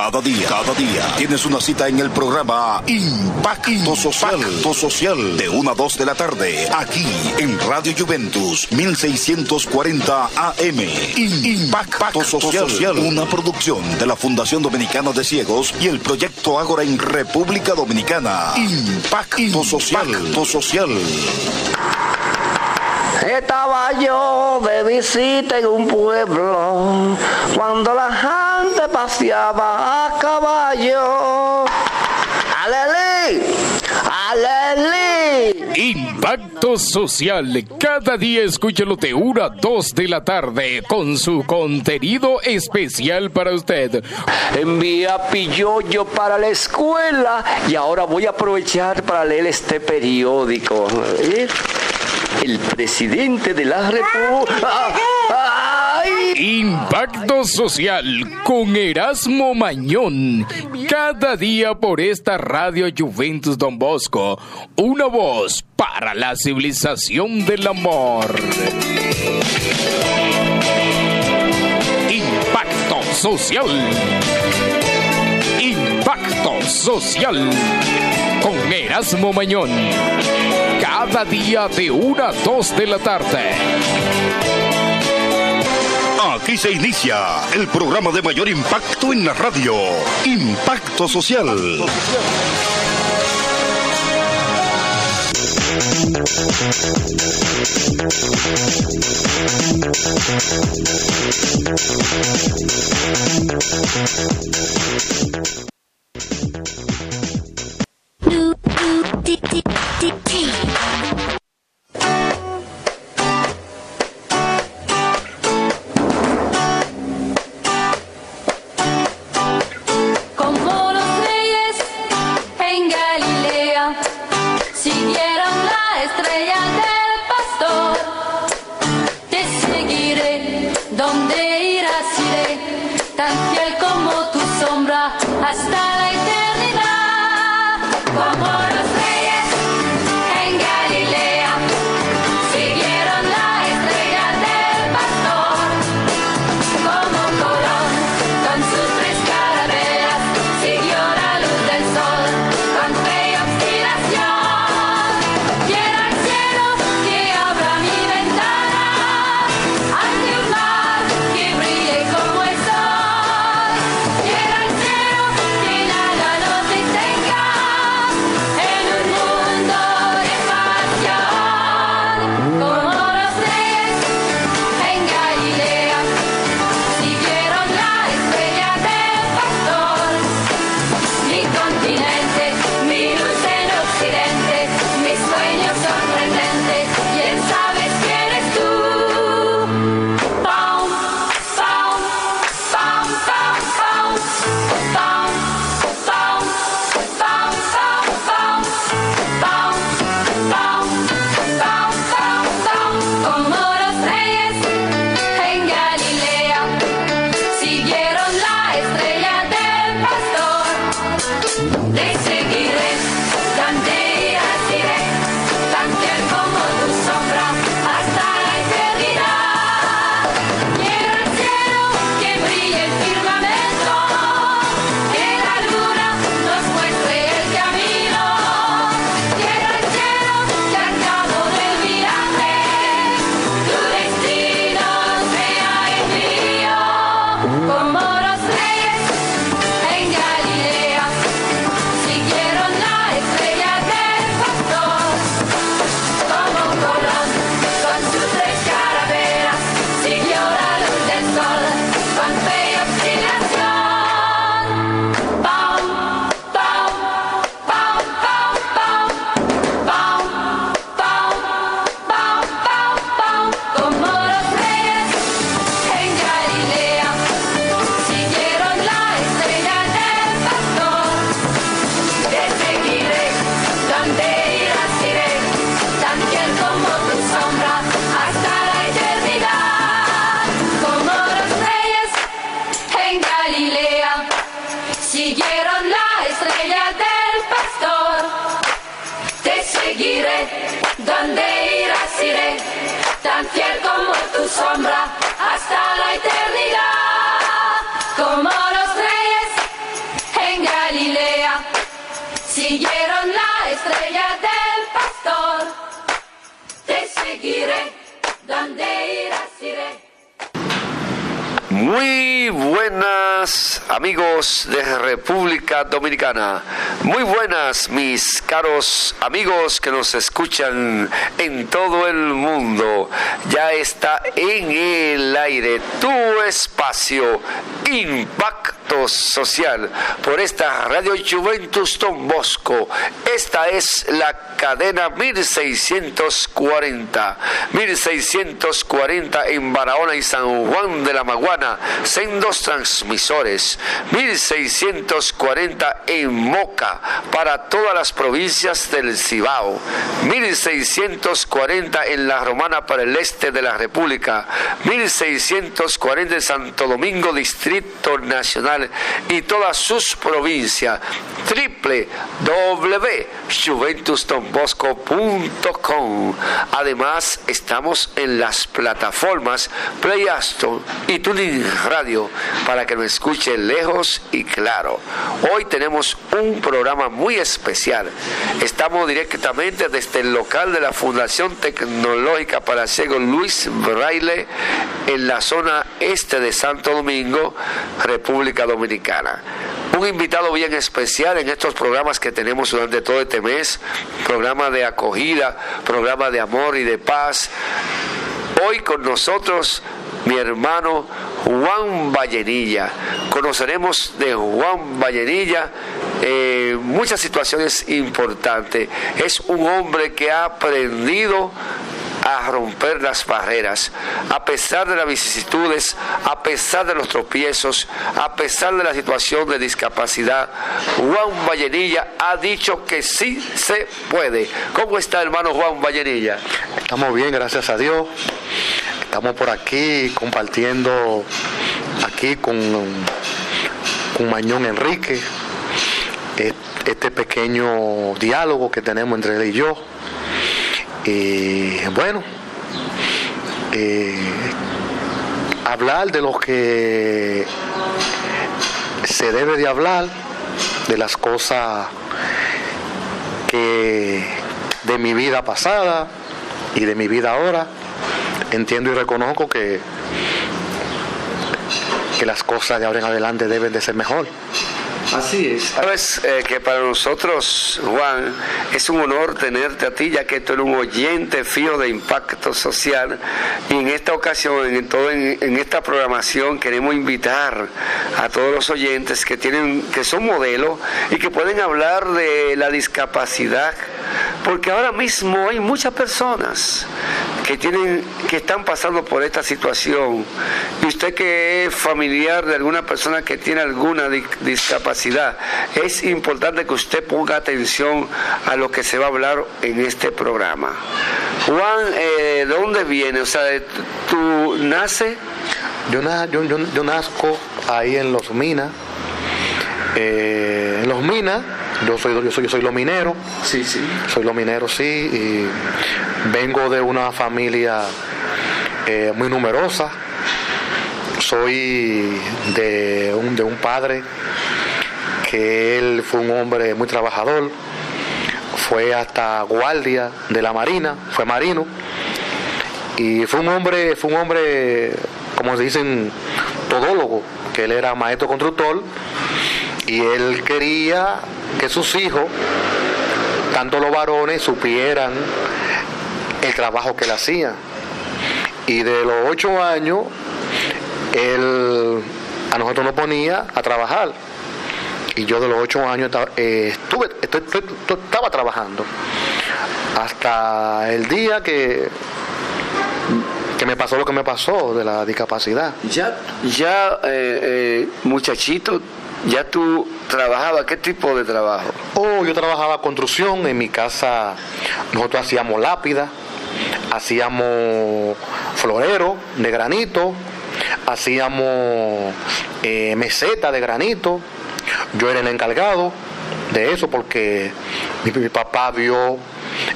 Cada día, cada día tienes una cita en el programa Impacto Social, Impacto Social de 1 a 2 de la tarde, aquí en Radio Juventus 1640 AM. Impacto Social, una producción de la Fundación Dominicana de Ciegos y el proyecto Ágora en República Dominicana. Impacto Social, Impacto Social. Estaba yo de visita en un pueblo cuando la gente paseaba a caballo. ¡Alelí! ¡Alelí! Impacto Social. Cada día escúchalo de 1 a 2 de la tarde con su contenido especial para usted. Envía pilloyo para la escuela y ahora voy a aprovechar para leer este periódico. ¿Eh? El presidente de la República. Impacto Social con Erasmo Mañón. Cada día por esta radio Juventus Don Bosco. Una voz para la civilización del amor. Impacto Social. Impacto Social con Erasmo Mañón. Cada día de 1 a 2 de la tarde. Aquí se inicia el programa de mayor impacto en la radio. Impacto Social. Muy buenas mis caros amigos que nos escuchan en todo el mundo. Ya está en el aire tu espacio Impacto Social por esta Radio Juventus Don Bosco. Esta es la cadena 1640. 1640 en Barahona y San Juan de la Maguana, sendos transmisores. 1640 en Moca, para todas las provincias del Cibao. 1640 en La Romana para el este de la República. 1640 en Santo Domingo, Distrito Nacional y todas sus provincias. Triple www.juventustonbosco.com Además, estamos en las plataformas Play Aston y Tuning Radio para que nos escuche lejos y claro. Hoy tenemos un programa muy especial. Estamos directamente desde el local de la Fundación Tecnológica para Ciego Luis Braille en la zona este de Santo Domingo, República Dominicana. Un invitado bien especial en estos programas que tenemos durante todo este mes, de acogida, programa de amor y de paz. Hoy con nosotros mi hermano Juan Vallenilla. Conoceremos de Juan Vallenilla eh, muchas situaciones importantes. Es un hombre que ha aprendido a romper las barreras, a pesar de las vicisitudes, a pesar de los tropiezos, a pesar de la situación de discapacidad. Juan Vallenilla ha dicho que sí se puede. ¿Cómo está hermano Juan Vallenilla? Estamos bien, gracias a Dios. Estamos por aquí compartiendo aquí con, con Mañón Enrique e- este pequeño diálogo que tenemos entre él y yo. Y bueno, eh, hablar de lo que se debe de hablar, de las cosas que de mi vida pasada y de mi vida ahora, entiendo y reconozco que, que las cosas de ahora en adelante deben de ser mejor. Así es. Sabes eh, que para nosotros, Juan, es un honor tenerte a ti, ya que tú eres un oyente fijo de impacto social. Y en esta ocasión, en, todo, en esta programación, queremos invitar a todos los oyentes que tienen, que son modelos y que pueden hablar de la discapacidad, porque ahora mismo hay muchas personas que tienen, que están pasando por esta situación. Y usted que es familiar de alguna persona que tiene alguna di- discapacidad, es importante que usted ponga atención a lo que se va a hablar en este programa. Juan, eh, ¿de dónde viene? O sea, ¿tú nace? Yo, yo, yo- yo nazco ahí en Los Minas. Eh, en Los Minas, yo soy, yo soy, yo soy lo minero, Sí, sí. soy lo minero, sí, y vengo de una familia eh, muy numerosa. Soy de un, de un padre que él fue un hombre muy trabajador, fue hasta guardia de la marina, fue marino, y fue un hombre, fue un hombre, como se dicen, todólogo, que él era maestro constructor, y él quería que sus hijos, tanto los varones, supieran el trabajo que él hacía. Y de los ocho años, él a nosotros nos ponía a trabajar. Y yo de los ocho años eh, estuve, estaba trabajando. Hasta el día que, que me pasó lo que me pasó de la discapacidad. Ya, ya eh, eh, muchachito, ya tú trabajabas, ¿qué tipo de trabajo? Oh, yo trabajaba construcción en mi casa. Nosotros hacíamos lápida, hacíamos florero de granito, hacíamos eh, meseta de granito. Yo era el encargado de eso porque mi, papá vio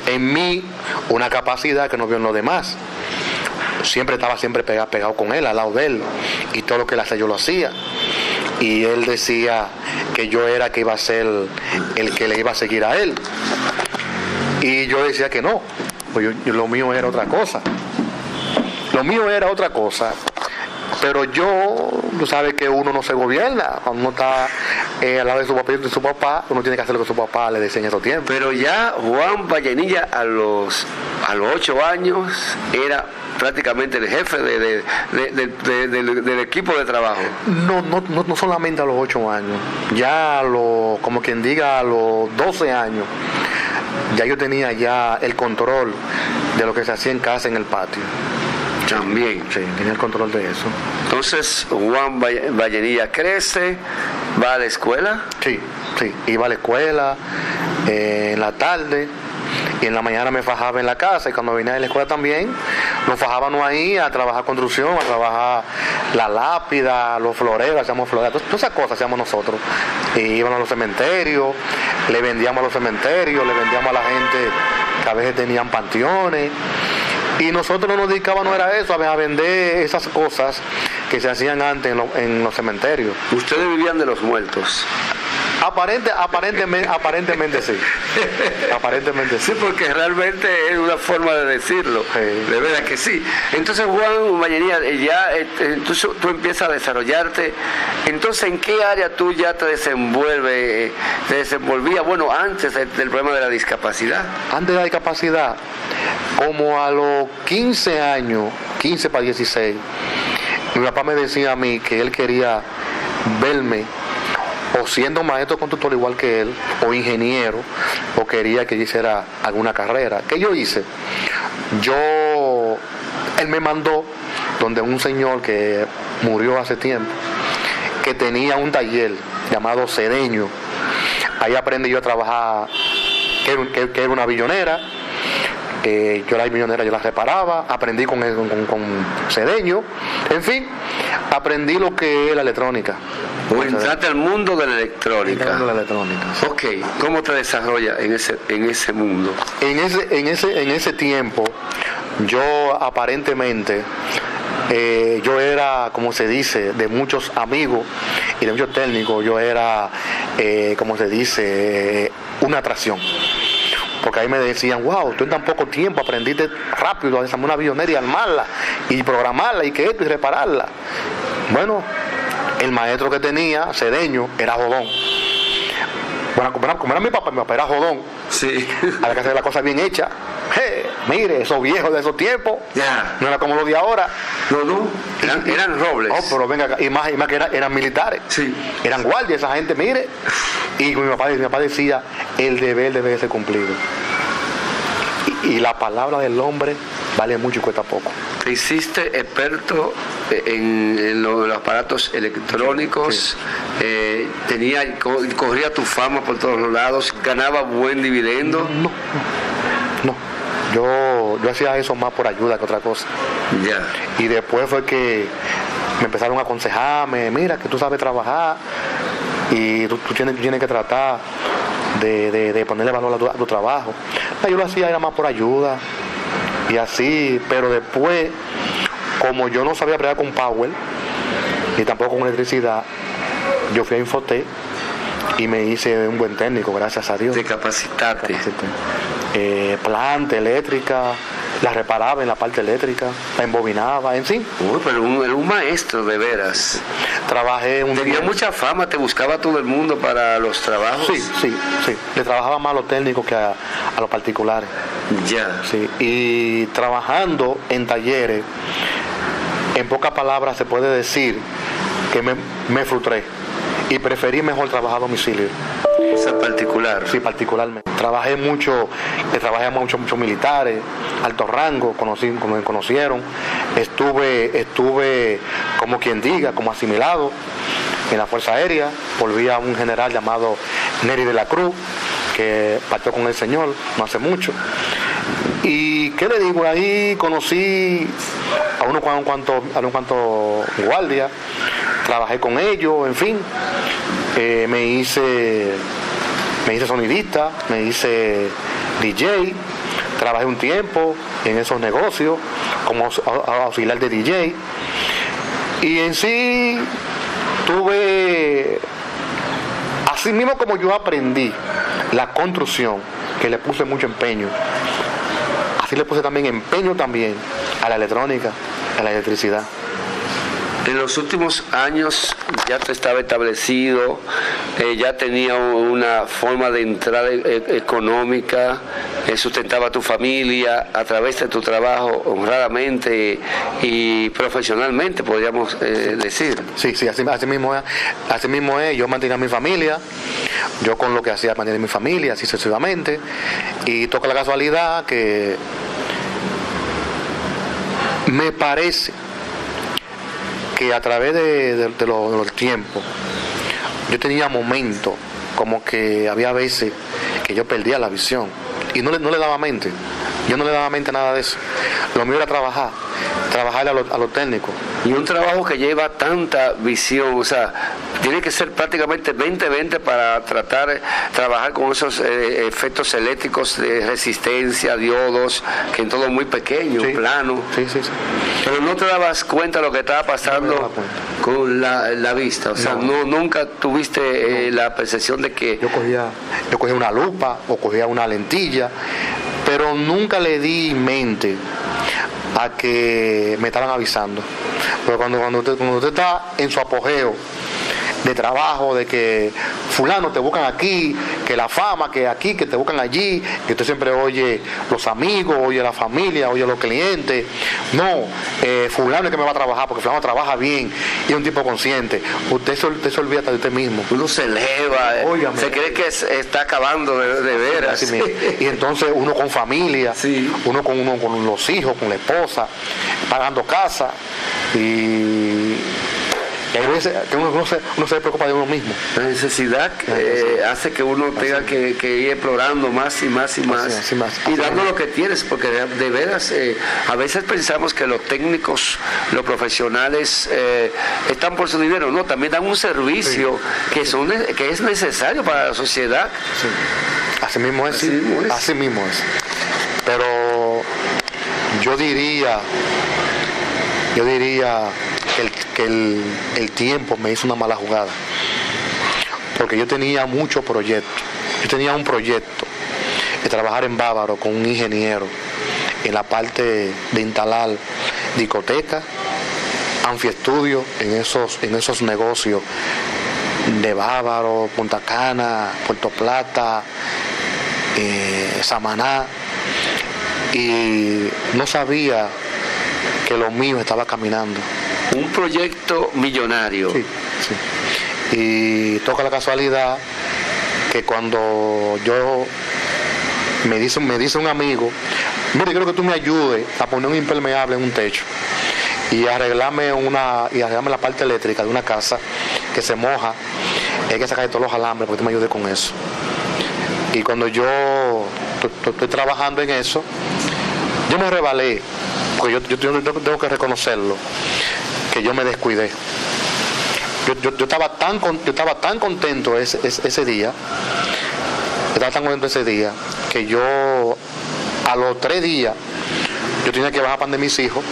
en mí una capacidad que no vio en los demás. Siempre estaba siempre pegado, pegado con él, al lado de él, y todo lo que él hacía yo lo hacía y él decía que yo era que iba a ser el que le iba a seguir a él. Y yo decía que no, pues yo- lo mío era otra cosa. Lo mío era otra cosa. Pero yo tú sabes que uno no se gobierna. Uno está eh, al lado de su papá de su papá, uno tiene que hacer lo que su papá le en esos tiempos. Pero ya Juan Vallenilla a los, a los ocho años era prácticamente el jefe de- de- de- de- de- del, equipo de trabajo. No, no, no, no solamente a los 8 años, ya a los, como quien diga, a los 12 años, ya yo tenía ya el control de lo que se hacía en casa, en el patio. También. Sí, tenía el control de eso. Entonces Juan Valle- Vallenilla crece, va a la escuela. Sí, sí, iba a la escuela eh, en la tarde y en la mañana me fajaba en la casa y cuando venía de la escuela también nos fajábamos ahí a trabajar construcción, a trabajar la lápida, los floreros, hacíamos floreros, todas esas cosas hacíamos nosotros. Y íbamos a los cementerios, le vendíamos a los cementerios, le vendíamos a la gente que a veces tenían panteones. Y nosotros no nos dedicábamos era eso, a vender esas cosas que se hacían antes en los cementerios. Ustedes vivían de los muertos. Aparente, aparentemente, aparentemente sí. Aparentemente sí. Sí, porque realmente es una forma de decirlo. Sí. De verdad que sí. Entonces, Juan Vallenilla, eh, ya este, entonces, tú empiezas a desarrollarte. Entonces, ¿en qué área tú ya te desenvuelves, eh, te desenvolvías? Bueno, antes de- del problema de la discapacidad. Antes de la discapacidad, como a los 15 años, 15 para 16, mi papá me decía a mí que él quería verme o siendo maestro constructor igual que él, o ingeniero, o quería que yo hiciera alguna carrera. ¿Qué yo hice? Yo, él me mandó donde un señor que murió hace tiempo, que tenía un taller llamado Cedeño. Ahí aprendí yo a trabajar, que, era una billonera. Eh, yo la billonera yo la reparaba, aprendí con, con, con Cedeño, en fin, aprendí lo que es la electrónica. O entraste al mundo de la electrónica. A la electrónica. sí. Ok, ¿cómo te desarrollas en ese, en ese mundo? En ese, en ese, en ese tiempo, yo aparentemente, eh, yo era, como se dice, de muchos amigos y de muchos técnicos, yo era, eh, como se dice, una atracción. Porque ahí me decían, wow, tú en tan poco tiempo aprendiste rápido a desarmar una avionera y armarla, y programarla, y que esto, y repararla. Bueno, el maestro que tenía, Cedeño, era jodón. Bueno, como era mi papá, mi papá era jodón. Sí. Había que hacer la cosa bien hecha. Mire, esos viejos de esos tiempos, Ya. no era como los de ahora. No, no. Eran, eran robles. Oh, pero venga, acá, y más, y más que era- eran militares. Sí. Eran guardias, esa gente, mire. Y mi papá, mi papá decía, el deber debe ser cumplido. Y, la palabra del hombre vale mucho y cuesta poco. Te hiciste experto en, en lo- los aparatos electrónicos, eh, tenía, co- corría tu fama por todos los lados, ganaba buen dividendo. No, no. Yo, yo hacía eso más por ayuda que otra cosa. Ya. Y después fue que me empezaron a aconsejarme, mira que tú sabes trabajar y tú, tú tienes, tú tienes que tratar de, de- de ponerle valor a tu, a tu trabajo. Yo lo hacía era más por ayuda y así, pero después, como yo no sabía bregar con Power ni tampoco con electricidad, yo fui a Infotec y me hice un buen técnico, gracias a Dios. De capacitarte. Eh, planta eléctrica, la reparaba en la parte eléctrica, la embobinaba, en sí. Uy, pero un, era un maestro de veras. Trabajé un Tenía mucha fama, te buscaba todo el mundo para los trabajos. Sí, sí, sí. Le trabajaba más a los técnicos que a, a los particulares. Ya. Sí. Y trabajando en talleres, en pocas palabras se puede decir que me, me frustré y preferí mejor trabajar a domicilio. Esa particular. Sí, particularmente. Trabajé mucho, le trabajé a muchos militares, alto rango, conocí, como me conocieron. Estuve, estuve, como quien diga, como asimilado en la Fuerza Aérea. Volví a un general llamado Neri de la Cruz, que partió con el Señor no hace mucho. Y qué le digo, ahí conocí a unos cuantos, cuanto, a unos cuantos guardias, trabajé con ellos, en fin. Eh, me hice me hice sonidista, me hice DJ, trabajé un tiempo en esos negocios como auxiliar de DJ y en sí tuve, así mismo como yo aprendí la construcción, que le puse mucho empeño, así le puse también empeño también a la electrónica, a la electricidad. En los últimos años ya estaba establecido, eh, ya tenía una forma de entrada e- económica, eh, sustentaba a tu familia a través de tu trabajo honradamente y profesionalmente, podríamos eh, decir. Sí, sí, así, mismo es. Así mismo es. Yo mantenía a mi familia. Yo con lo que hacía mantenía a mi familia, así sucesivamente. Y toca la casualidad que me parece que a través de los tiempos, yo tenía momentos como que había veces que yo perdía la visión y no le, no le daba mente. Yo no le daba mente a nada de eso. Lo mío era trabajar, trabajar a lo, a lo técnico. Y un trabajo que lleva tanta visión, o sea, tiene que ser prácticamente 20-20 para tratar, trabajar con esos eh, efectos eléctricos de resistencia, diodos, que en todo muy pequeño, Sí. plano. Sí, sí, sí. Pero no te dabas cuenta de lo que estaba pasando con la, la vista, o sea, no, No. nunca tuviste eh, la percepción de que Yo cogía, yo cogía una lupa o cogía una lentilla, pero nunca le di mente a que me estaban avisando. Pero cuando, cuando, usted, cuando usted está en su apogeo de trabajo, de que fulano te buscan aquí, que la fama, que aquí, que te buscan allí, que usted siempre oye los amigos, oye la familia, oye los clientes. No, eh, fulano es que me va a trabajar, porque fulano trabaja bien y es un tipo consciente. Usted se, usted se olvida de usted mismo. uno se eleva, eh, se cree que es- está acabando de, de veras. Y entonces uno con familia, Sí. uno con uno con los hijos, con la esposa, pagando casa y y veces uno, se, uno se preocupa de uno mismo. La necesidad eh, hace que uno tenga que, que ir explorando más y más y más, así más, y dando lo que tienes, porque de, de veras eh, a veces pensamos que los técnicos, los profesionales eh, están por su dinero, no, también dan un servicio que, son, que es necesario para la sociedad. Sí. Así mismo es. Así mismo es. Así mismo es. Pero yo diría, yo diría que, el, el tiempo me hizo una mala jugada. Porque yo tenía muchos proyectos. Yo tenía un proyecto de trabajar en Bávaro con un ingeniero en la parte de instalar discotecas, anfiestudios en esos, en esos negocios de Bávaro, Punta Cana, Puerto Plata, eh, Samaná, y no sabía que lo mío estaba caminando. Un proyecto millonario. Sí, sí. Y toca la casualidad que cuando yo me dice, me dice un amigo, mire, quiero que tú me ayudes a poner un impermeable en un techo y arreglarme una y arreglarme la parte eléctrica de una casa que se moja, hay que sacar todos los alambres porque tú me ayudes con eso. Y cuando yo to- to- estoy trabajando en eso, yo me rebalé, porque yo, yo tengo- yo tengo que reconocerlo, que yo me descuidé. Yo, yo- yo estaba tan con- yo estaba tan contento ese, ese, ese día, estaba tan contento ese día, que yo a los tres días yo tenía que bajar pan de mis hijos.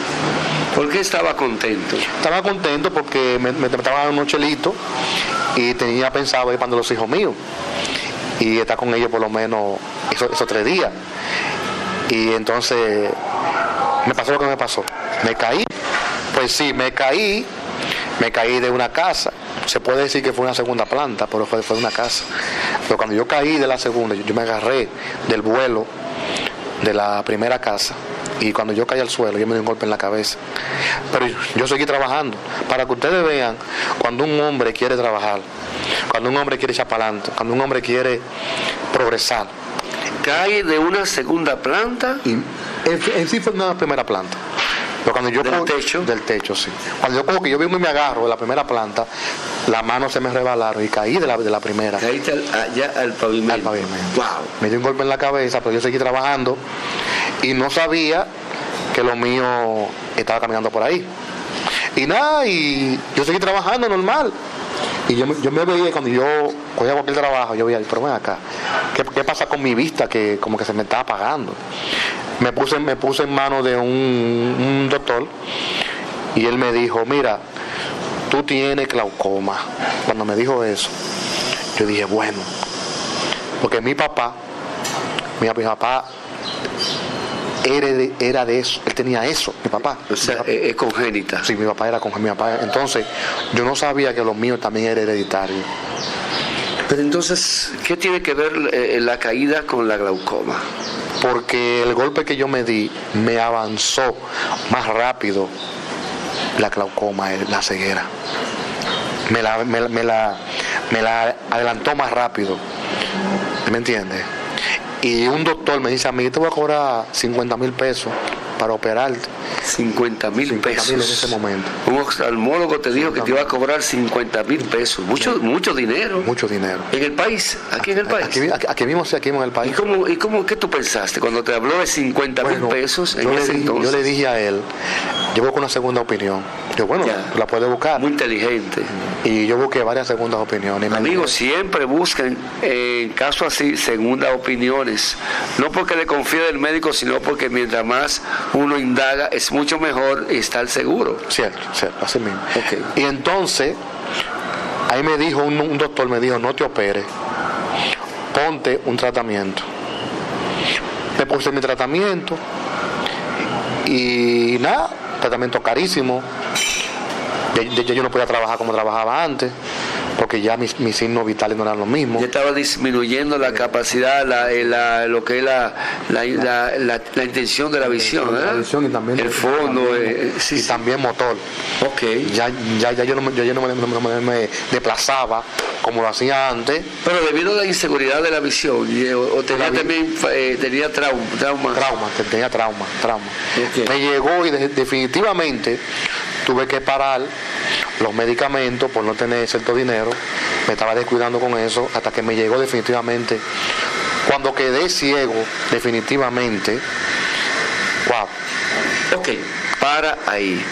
¿Por qué estaba contento? Estaba contento porque me, me, dando unos chelitos y tenía pensado ir para los hijos míos y estar con ellos por lo menos esos, esos tres días. Y entonces me pasó lo que me pasó. Me caí, pues sí, me caí, me caí de una casa. Se puede decir que fue una segunda planta, pero fue, fue una casa. Pero cuando yo caí de la segunda, yo, yo me agarré del vuelo de la primera casa y cuando yo caí al suelo yo me di un golpe en la cabeza pero yo seguí trabajando para que ustedes vean cuando un hombre quiere trabajar cuando un hombre quiere echar para adelante cuando un hombre quiere progresar Cae de una segunda planta y en, en sí fue una primera planta pero cuando yo ¿Del cojo- techo? del techo sí cuando yo cojo que yo mismo me agarro de la primera planta las manos se me rebalaron y caí de la, de la primera caíste al- allá al pavimento. al pavimento. Wow. Me dio un golpe en la cabeza, pero yo seguí trabajando y no sabía que lo mío estaba caminando por ahí. Y nada, y yo seguí trabajando normal. Y yo, yo me veía cuando yo cogía cualquier trabajo, yo veía, pero ven acá, ¿qué, qué pasa con mi vista que como que se me está apagando? Me puse, me puse en manos de un, doctor y él me dijo, mira, tú tienes glaucoma. Cuando me dijo eso, yo dije, bueno, porque mi papá, mi papá era de, era de eso, él tenía eso, mi papá. O sea, Mi es es congénita. Sí, mi papá era con mi papá. Entonces, yo no sabía que lo mío también era hereditario. Pero entonces, ¿qué tiene que ver eh, la caída con la glaucoma? Porque el golpe que yo me di me avanzó más rápido la glaucoma, eh, la ceguera. Me la, me, la- me la, me la adelantó más rápido. ¿Me entiendes? Y un doctor me dice a mí, te voy a cobrar 50 mil pesos para operarte. 50 mil 50 pesos. en ese momento. Un oftalmólogo te dijo que te iba a cobrar 50 mil pesos. Mucho, mucho dinero. Mucho dinero. En el país, aquí en el país. Aquí, aquí, aquí mismo, sí, aquí mismo en el ¿Y país. cómo, ¿Y cómo, qué tú pensaste cuando te habló de 50 mil Bueno, pesos en yo, le ese dije, entonces? yo le dije a él, yo busco una segunda opinión. Yo, bueno, Ya. la puede buscar. Muy inteligente. Y yo busqué varias segundas opiniones. Amigos, siempre busquen, eh, en caso así, segundas opiniones. No porque le confíe del médico, sino porque mientras más uno indaga, es mucho mejor estar seguro. Cierto, cierto, así mismo. Y entonces, ahí me dijo, un, un doctor me dijo, no te operes, ponte un tratamiento. Me puse mi tratamiento y nada, tratamiento carísimo. Ya, ya- yo no podía trabajar como trabajaba antes, porque ya mis, mis signos vitales no eran los mismos. Ya estaba disminuyendo la capacidad, la, eh, la- lo que es la, la, intención de la visión, ¿verdad? La visión y también- el fondo, eh, sí, y sí. también motor. Ok. Ya, ya, ya yo no, me- ya yo no me, no me- me desplazaba como lo hacía antes. Pero debido a la inseguridad de la visión, eh, o, o tenía también eh, tenía trauma, trauma. Trauma, tenía trauma, trauma. Me llegó y de- definitivamente tuve que parar los medicamentos por no tener cierto dinero. Me estaba descuidando con eso hasta que me llegó definitivamente. Cuando quedé ciego, definitivamente, wow, Ok, para ahí.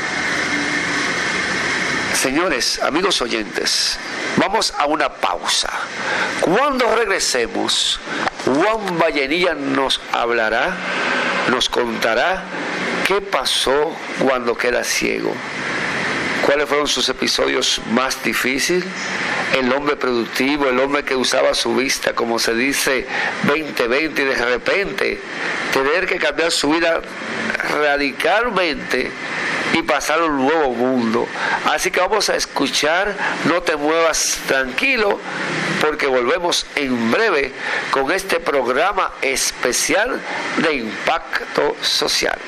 Señores, amigos oyentes, vamos a una pausa. Cuando regresemos, Juan Vallenilla nos hablará, nos contará qué pasó cuando queda ciego. ¿Cuáles fueron sus episodios más difíciles? El hombre productivo, el hombre que usaba su vista, como se dice, 20-20 y de repente tener que cambiar su vida radicalmente y pasar a un nuevo mundo. Así que vamos a escuchar, no te muevas tranquilo, porque volvemos en breve con este programa especial de impacto social.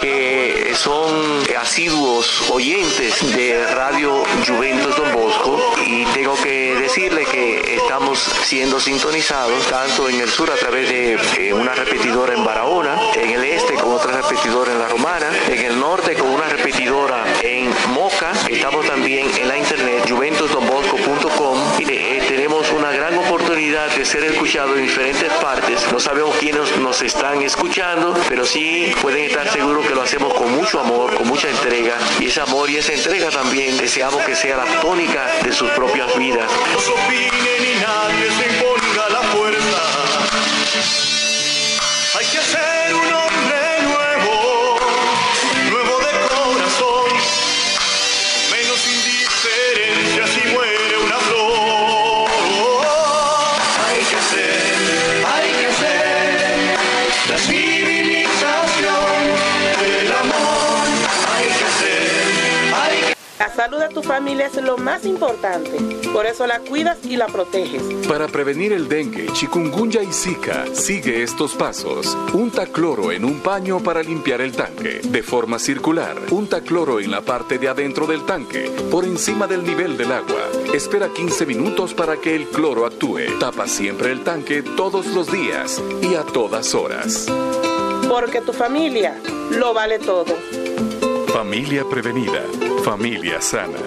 Que son asiduos oyentes de Radio Juventus Don Bosco y tengo que decirle que estamos siendo sintonizados tanto en el sur a través de eh, una repetidora en Barahona, en el este con otra repetidora en La Romana, en el norte con una repetidora en Moca, estamos también en la internet juventusdonbosco.com y eh, tenemos una gran de ser escuchados en diferentes partes. No sabemos quiénes nos están escuchando, pero sí pueden estar seguros que lo hacemos con mucho amor, con mucha entrega. Y ese amor y esa entrega también deseamos que sea la tónica de sus propias vidas. Salud de tu familia es lo más importante, por eso la cuidas y la proteges. Para prevenir el dengue, chikungunya y zika, sigue estos pasos. Unta cloro en un paño para limpiar el tanque. De forma circular, unta cloro en la parte de adentro del tanque, por encima del nivel del agua. Espera 15 minutos para que el cloro actúe. Tapa siempre el tanque todos los días y a todas horas. Porque tu familia lo vale todo. Familia prevenida, familia sana.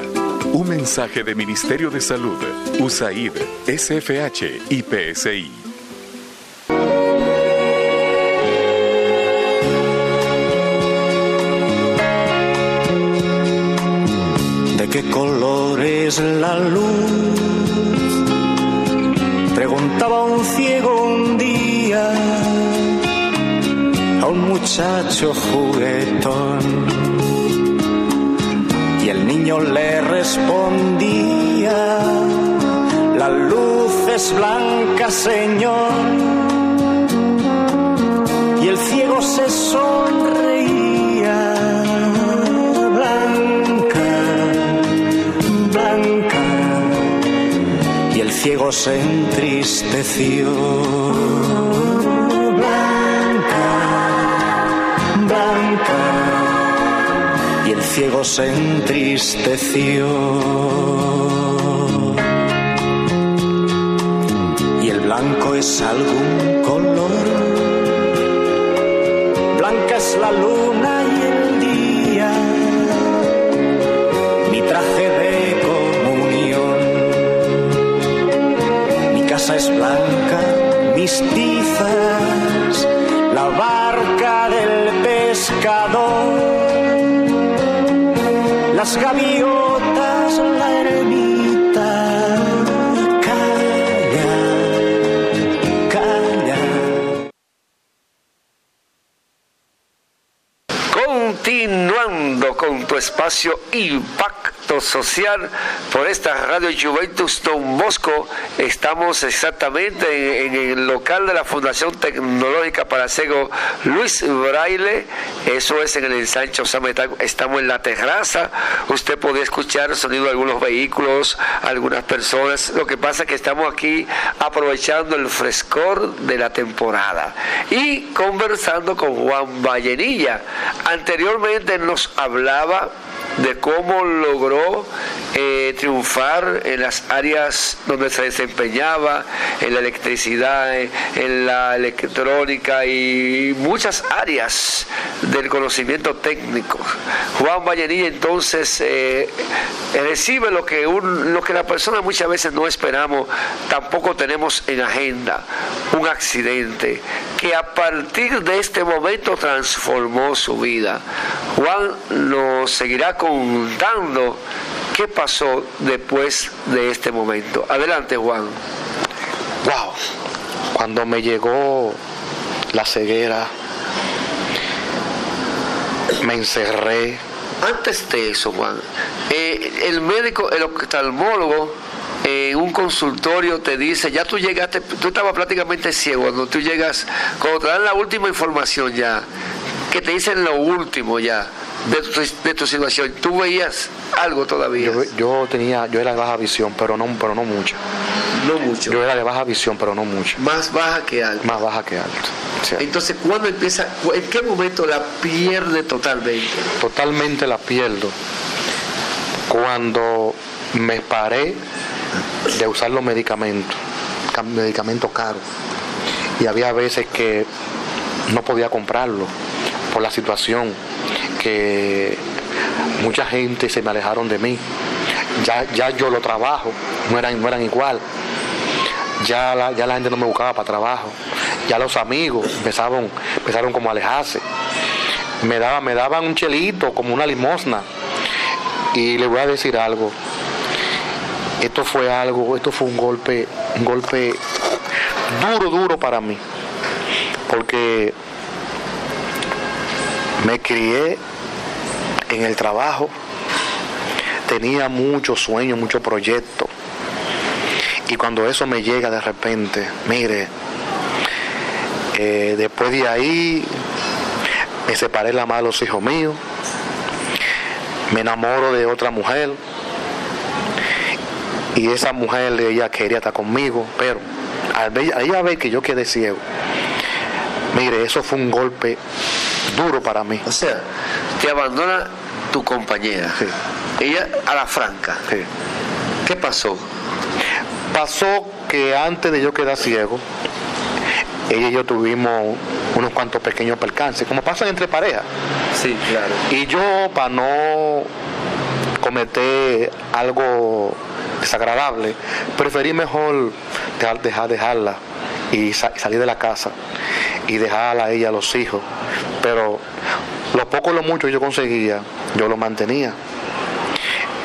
Un mensaje de Ministerio de Salud, USAID, SFH y PSI. ¿De qué color es la luz? Preguntaba un ciego un día a un muchacho juguetón. El niño le respondía, la luz es blanca, señor. Y el ciego se sonreía, blanca, blanca. Y el ciego se entristeció. Blanca, blanca. El ciego se entristeció. Y el blanco es algún color. Blanca es la luna y el día. Mi traje de comunión. Mi casa es blanca, mis tizas, la barca del pescador, las gaviotas, la ermita. Calla, calla. Continuando con tu espacio Impacto Social por esta Radio Juventus Don Bosco, estamos exactamente en, el local de la Fundación Tecnológica para Ciego Luis Braille, eso es en el ensancho Sametán, estamos en la terraza, usted puede escuchar el sonido de algunos vehículos, algunas personas, lo que pasa es que estamos aquí aprovechando el frescor de la temporada y conversando con Juan Vallenilla. Anteriormente nos hablaba de cómo logró eh, triunfar en las áreas donde se desempeñaba, en la electricidad, en, la electrónica y muchas áreas del conocimiento técnico. Juan Vallenilla entonces eh, recibe lo que, lo que la persona muchas veces no esperamos, tampoco tenemos en agenda, un accidente que a partir de este momento transformó su vida. Juan nos seguirá contando qué pasó después de este momento. Adelante, Juan. Wow. Cuando me llegó la ceguera, me encerré. Antes de eso, Juan, eh, el médico, el oftalmólogo, eh, en un consultorio te dice, ya tú llegaste, tú estabas prácticamente ciego, cuando tú llegas, cuando te dan la última información ya, que te dicen lo último ya de tu, de tu situación, tú veías algo todavía. Yo, yo tenía, yo era de baja visión, pero no, pero no mucho. No mucho. Yo era de baja visión, pero no mucho. Más baja que alta. Más baja que alto. Sí. Entonces, ¿cuándo empieza? ¿En qué momento la pierde totalmente? Totalmente la pierdo. Cuando me paré de usar los medicamentos, ca- medicamentos caros. Y había veces que no podía comprarlo por la situación que mucha gente se me alejaron de mí. Ya, ya yo lo trabajo, no eran, no eran igual. Ya la, ya la gente no me buscaba para trabajo. Ya los amigos empezaron, empezaron como a alejarse. Me daban, me daban un chelito, como una limosna. Y le voy a decir algo. Esto fue algo, esto fue un golpe, un golpe duro, duro para mí. Porque me crié en el trabajo, tenía muchos sueños, muchos proyectos. Y cuando eso me llega de repente, mire, eh, después de ahí me separé la madre de los hijos míos, me enamoro de otra mujer y esa mujer ella quería estar conmigo, pero al ella ver que yo quedé ciego, mire, eso fue un golpe duro para mí. O sea, te abandona tu compañera. Sí. Ella a la franca. Sí. ¿Qué pasó? Pasó que antes de yo quedar ciego, ella y yo tuvimos unos cuantos pequeños percances, como pasan entre parejas. Sí, claro. Y yo, para no cometer algo desagradable, preferí mejor dejar, dejar dejarla y sa- salir de la casa y dejarla a ella, a los hijos. Pero lo poco o lo mucho que yo conseguía, yo lo mantenía.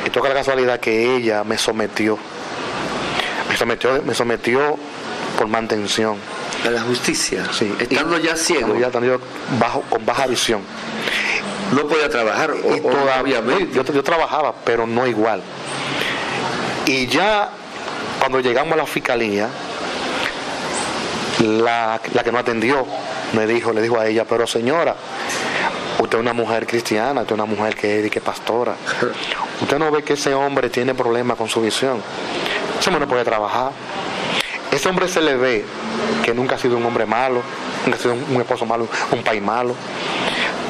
Y toca la casualidad que ella me sometió. Me sometió, me sometió por mantención. A la justicia. Sí. Estando Y- ya ciego. Ya estando bajo, con baja visión. No podía trabajar. Y o todavía yo, yo trabajaba, pero no igual. Y ya cuando llegamos a la fiscalía, la, la que no atendió me dijo, le dijo a ella, pero señora, usted es una mujer cristiana, usted es una mujer que es que es pastora. Usted no ve que ese hombre tiene problemas con su visión. Ese hombre no puede trabajar. Ese hombre se le ve que nunca ha sido un hombre malo, nunca ha sido un, un esposo malo, un país malo.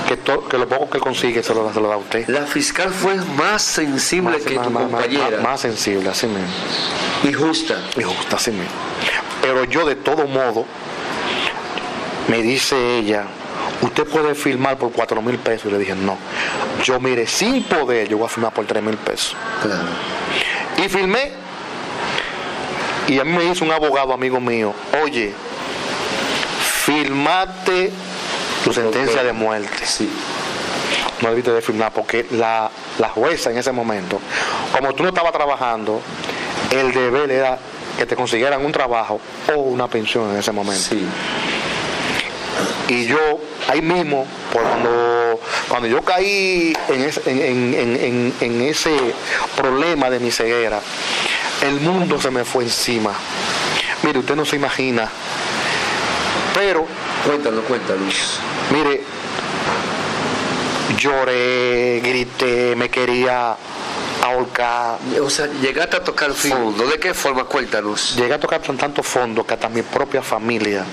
Que, to- que lo poco que él consigue se lo, da- se lo da a usted. La fiscal fue más sensible Más- que más- tu más- compañera. más- sensible, así mismo. y justa. Y justo así mismo. Pero yo de todo modo, me dice ella, usted puede firmar por cuatro mil pesos. Y le dije, no. Yo mire, sin poder, yo voy a firmar por tres mil pesos. Claro. Y firmé. Y a mí me dice un abogado amigo mío, oye, firmate tu sentencia de muerte. Sí. No debiste de firmar porque la, la jueza en ese momento, como tú no estabas trabajando, el deber era que te consiguieran un trabajo o una pensión en ese momento. Sí. Y yo ahí mismo, por cuando, cuando yo caí en ese, en, en- en- en- en ese problema de mi ceguera, el mundo se me fue encima. Mire, usted no se imagina. Pero, Cuéntanos, cuéntanos. mire, lloré, grité, me quería ahorcar. O sea, llegaste a tocar fondo. ¿De qué forma? Cuéntanos. Llegué a tocar tan tanto fondo que hasta mi propia familia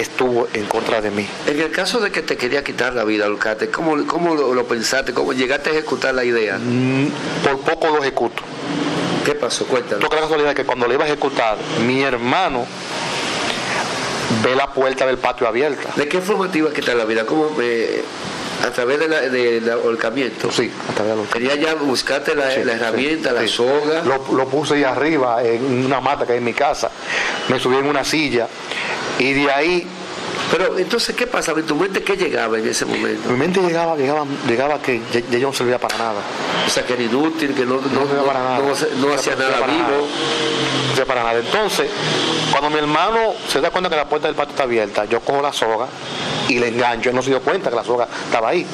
estuvo en contra de mí. En el caso de que te quería quitar la vida, Olcate, ¿cómo, cómo lo, lo pensaste? ¿Cómo llegaste a ejecutar la idea? Mm, Por poco lo ejecuto. ¿Qué pasó? Cuéntanos. Toca la casualidad que cuando le iba a ejecutar, mi hermano ve la puerta del patio abierta. ¿De qué forma te iba a quitar la vida? ¿Cómo? eh, a través del de, de- ahorcamiento. Sí, a través Quería ya buscarte la, Sí, la sí, herramienta, la sí. soga. Lo, lo puse ahí arriba en una mata que hay en mi casa. Me subí en una silla y de ahí Pero entonces, ¿qué pasaba en tu mente? ¿Qué llegaba en ese momento? mi mente llegaba, llegaba, llegaba que ya, ya yo no servía para nada. O sea, que era inútil, que no, no, No servía para nada. no- hacía nada para vivo. No servía para nada. Entonces, cuando mi hermano se da cuenta que la puerta del patio está abierta, yo cojo la soga y le engancho. Él no se dio cuenta que la soga estaba ahí.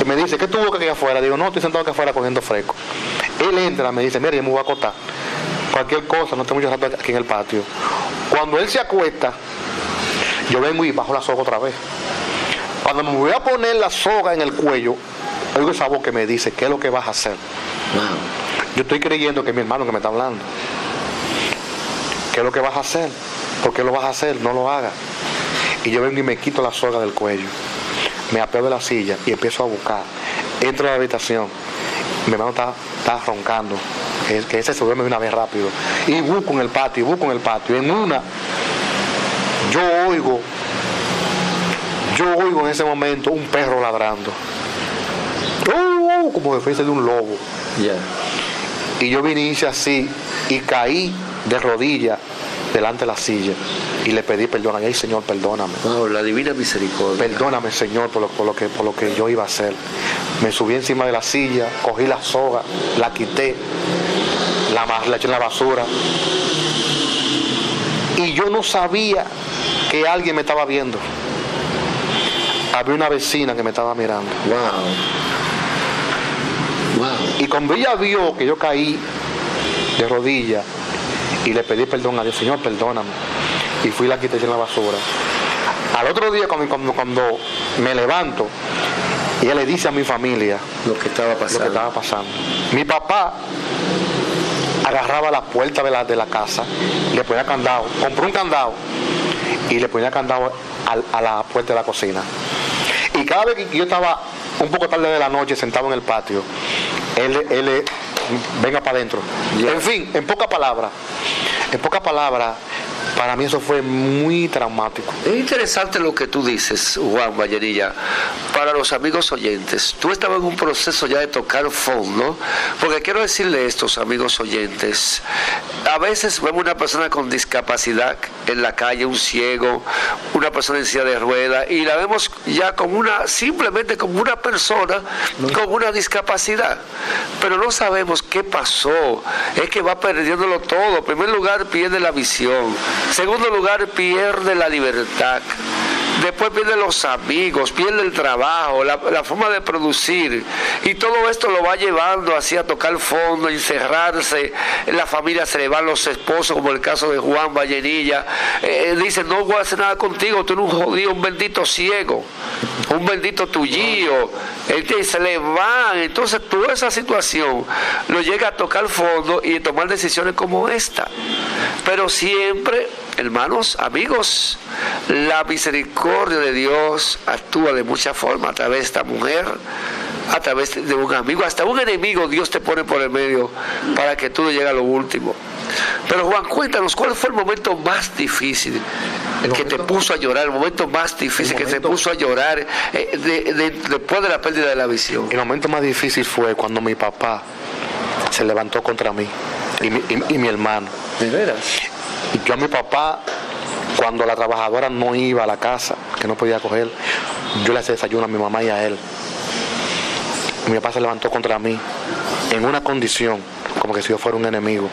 Y me dice, ¿qué tuvo que aquí afuera? Digo, no, estoy sentado aquí afuera cogiendo fresco. Él entra, me dice, mira, yo me voy a acostar. Cualquier cosa, no tengo mucho rato aquí en el patio. Cuando él se acuesta, yo vengo y bajo la soga otra vez. Cuando me voy a poner la soga en el cuello, oigo esa voz que me dice, ¿qué es lo que vas a hacer? Yo estoy creyendo que es mi hermano que me está hablando. ¿Qué es lo que vas a hacer? ¿Por qué lo vas a hacer? No lo hagas. Y yo vengo y me quito la soga del cuello. Me apeo de la silla y empiezo a buscar. Entro a la habitación. Mi hermano está, está roncando. Que, que ese se duerme de una vez rápido. Y busco en el patio, y busco en el patio. En una, yo oigo, yo oigo en ese momento un perro ladrando. ¡Uh! como si fuese de un lobo. Y yo vine hice así y caí de rodillas delante de la silla y le pedí perdón. Ay, Señor, perdóname. Wow, la divina misericordia. Perdóname, Señor, por lo, por lo que, por lo que yo iba a hacer. Me subí encima de la silla, cogí la soga, la quité, la, la eché en la basura. Y yo no sabía que alguien me estaba viendo. Había una vecina que me estaba mirando. Wow. Wow. Y cuando ella vio que yo caí de rodillas y le pedí perdón a Dios, Señor, perdóname. Y fui y la quité en la basura. Al otro día, cuando, cuando, cuando me levanto, ella le dice a mi familia Lo que estaba lo que pasando. estaba pasando. Mi papá agarraba la puerta de la, de la casa, le ponía candado, compró un candado y le ponía candado a, la puerta de la cocina. Y cada vez que yo estaba un poco tarde de la noche sentado en el patio, él, él venga para adentro. En fin, en pocas palabras, en pocas palabras, para mí eso fue muy traumático. Es interesante lo que tú dices, Juan Vallerilla. Para los amigos oyentes, tú estabas en un proceso ya de tocar fondo, porque quiero decirle estos amigos oyentes, a veces vemos una persona con discapacidad en la calle, un ciego, una persona en silla de rueda, y la vemos ya como una, simplemente como una persona con una discapacidad. Pero no sabemos qué pasó. Es que va perdiéndolo todo. En primer lugar, pierde la visión. Segundo lugar, pierde la libertad. Después pierde los amigos, pierde el trabajo, la, forma de producir. Y todo esto lo va llevando así a tocar fondo, a encerrarse. La familia se le van los esposos, como el caso de Juan Vallenilla. Eh, dice, no voy a hacer nada contigo, tú eres un jodido, un bendito ciego, un bendito. Este, se le van. Entonces toda esa situación lo llega a tocar fondo y a tomar decisiones como esta. Pero siempre, hermanos, amigos, la misericordia de Dios actúa de muchas formas a través de esta mujer, a través de un amigo, hasta un enemigo Dios te pone por el medio para que tú llegues a lo último. Pero Juan, cuéntanos, ¿cuál fue el momento más difícil que te puso a llorar, el momento más difícil que te puso a llorar eh, de- de- después de la pérdida de la visión? El momento más difícil fue cuando mi papá se levantó contra mí y mi, y- y mi hermano. ¿De veras? Yo a mi papá, cuando la trabajadora no iba a la casa, que no podía coger, yo le hacía desayuno a mi mamá y a él. Mi papá se levantó contra mí en una condición, como que si yo fuera un enemigo.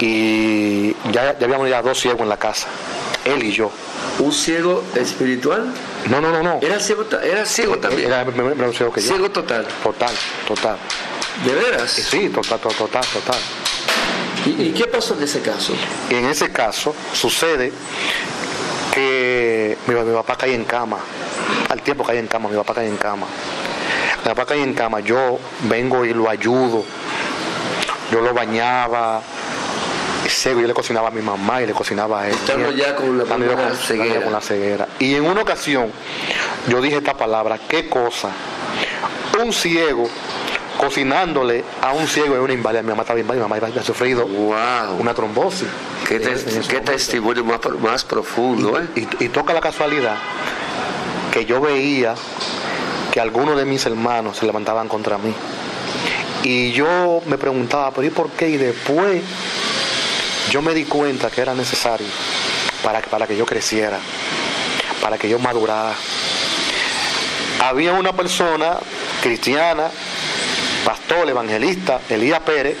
Y ya, ya habíamos ya dos ciegos en la casa, él y yo. ¿Un ciego espiritual? No, no, no, no. Era ciego, era ciego también. Era era ciego que yo. Ciego total. Total, total. ¿De veras? Sí, total, total, total, total. ¿Y, y qué pasó en ese caso? En ese caso sucede que mi, mi papá cae en cama. Al tiempo cae en cama, mi papá cae en cama. Mi papá cae en cama, yo vengo y lo ayudo. Yo lo bañaba. Ciego, yo le cocinaba a mi mamá y le cocinaba a él. Estando ya con la Estando con- ceguera. con la ceguera. Y en una ocasión yo dije esta palabra, qué cosa. Un ciego cocinándole a un ciego es una inválida. Mi mamá estaba inválida, mi mamá había sufrido Wow. una trombosis. Qué, En- en testimonio más, pro- más profundo, ¿eh? Y, y toca la casualidad que yo veía que algunos de mis hermanos se levantaban contra mí. Y yo me preguntaba, pero ¿y por qué? Y después yo me di cuenta que era necesario para, para que yo creciera, para que yo madurara. Había una persona cristiana, pastor, evangelista, Elías Pérez,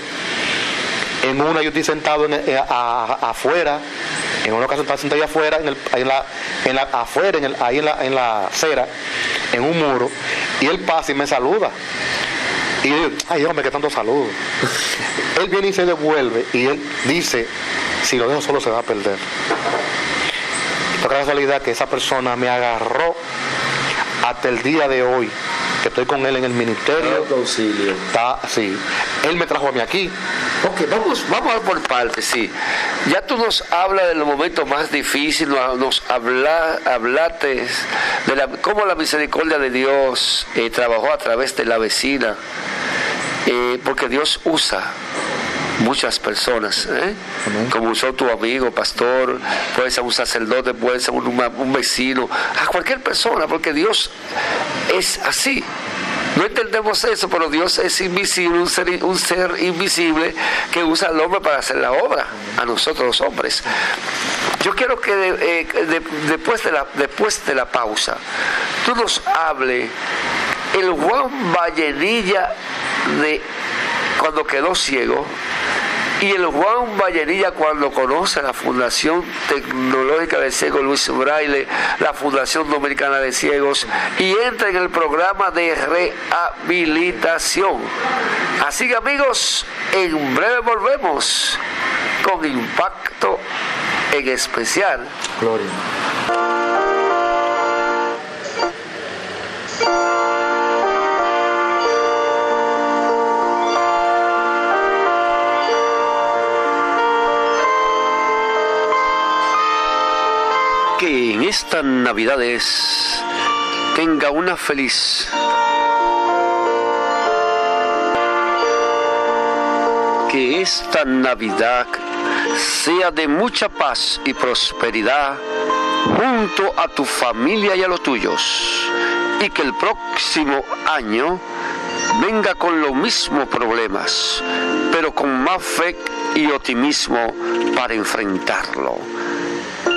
en una yo estoy sentado en- eh, afuera, en una ocasión estaba sentado ahí afuera, en el, en la, en la- afuera, en el- ahí en la, en la acera, en un muro, y él pasa y me saluda. Y yo digo, ay hombre, que tanto saludo. él viene y se devuelve y él dice, si lo dejo solo se va a perder. La casualidad que esa persona me agarró hasta el día de hoy, que estoy con él en el ministerio. Está, sí. Él me trajo a mí aquí. Ok, vamos, vamos a por partes, sí. Ya tú nos hablas del momento más difícil, nos, nos habla, hablaste de la, cómo la misericordia de Dios eh, trabajó a través de la vecina, eh, porque Dios usa muchas personas, ¿eh? como usó tu amigo, pastor, puede ser un sacerdote, puede ser un, un vecino, a cualquier persona, porque Dios es así. No entendemos eso, pero Dios es invisible, un ser, un ser invisible que usa al hombre para hacer la obra, a nosotros los hombres. Yo quiero que de- eh, de- después, de la, después de la pausa, tú nos hable el Juan Vallenilla de cuando quedó ciego y el Juan Vallenilla cuando conoce la Fundación Tecnológica de Ciego Luis Braille, la Fundación Dominicana de Ciegos, y entra en el programa de rehabilitación. Así que amigos, en breve volvemos con impacto en especial. Gloria. Que en estas navidades tenga una feliz que esta Navidad sea de mucha paz y prosperidad junto a tu familia y a los tuyos. Y que el próximo año venga con los mismos problemas, pero con más fe y optimismo para enfrentarlo.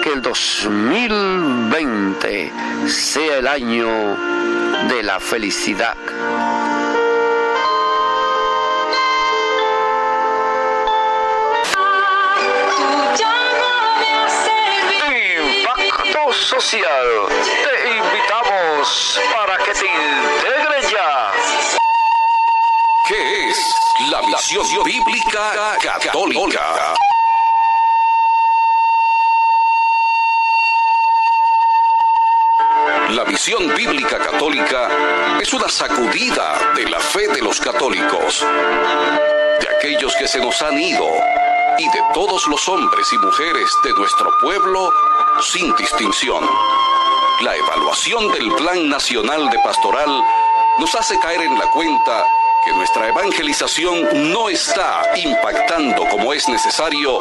Que el 2020 sea el año de la felicidad. Impacto social. Te invitamos para que te integres ya. ¿Qué es la visión bíblica católica? Bíblica católica es una sacudida de la fe de los católicos, de aquellos que se nos han ido y de todos los hombres y mujeres de nuestro pueblo sin distinción. La evaluación del Plan Nacional de Pastoral nos hace caer en la cuenta que nuestra evangelización no está impactando como es necesario